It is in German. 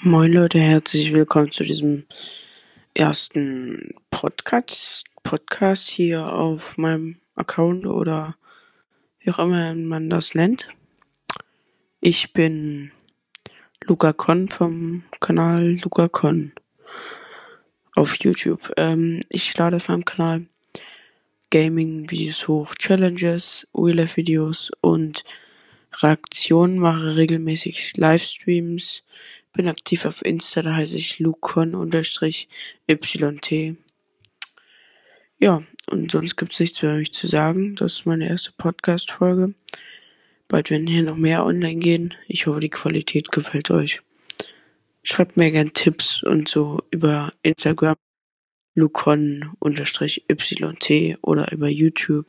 Moin Leute, herzlich willkommen zu diesem ersten Podcast, Podcast hier auf meinem Account oder wie auch immer man das nennt. Ich bin Luca Con vom Kanal Luca Con auf YouTube. Ähm, ich lade auf meinem Kanal Gaming-Videos hoch, Challenges, Real-Life-Videos und Reaktionen, mache regelmäßig Livestreams, bin aktiv auf Insta, da heiße ich lucon-yt. Ja, und sonst gibt's nichts für mich zu sagen. Das ist meine erste Podcast-Folge. Bald werden hier noch mehr online gehen. Ich hoffe, die Qualität gefällt euch. Schreibt mir gern Tipps und so über Instagram lucon-yt oder über YouTube